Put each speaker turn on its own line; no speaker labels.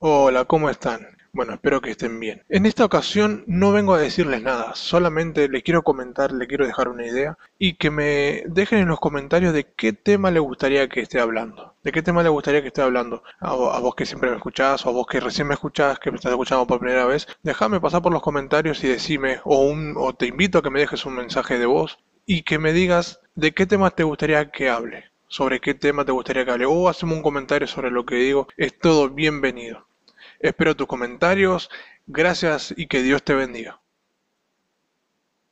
Hola, ¿cómo están? Bueno, espero que estén bien. En esta ocasión no vengo a decirles nada, solamente les quiero comentar, les quiero dejar una idea y que me dejen en los comentarios de qué tema les gustaría que esté hablando. ¿De qué tema les gustaría que esté hablando? A, vo- a vos que siempre me escuchás o a vos que recién me escuchás, que me estás escuchando por primera vez, déjame pasar por los comentarios y decime o, un, o te invito a que me dejes un mensaje de voz y que me digas de qué temas te gustaría que hable. Sobre qué tema te gustaría que hable. O haceme un comentario sobre lo que digo. Es todo bienvenido. Espero tus comentarios. Gracias y que Dios te bendiga.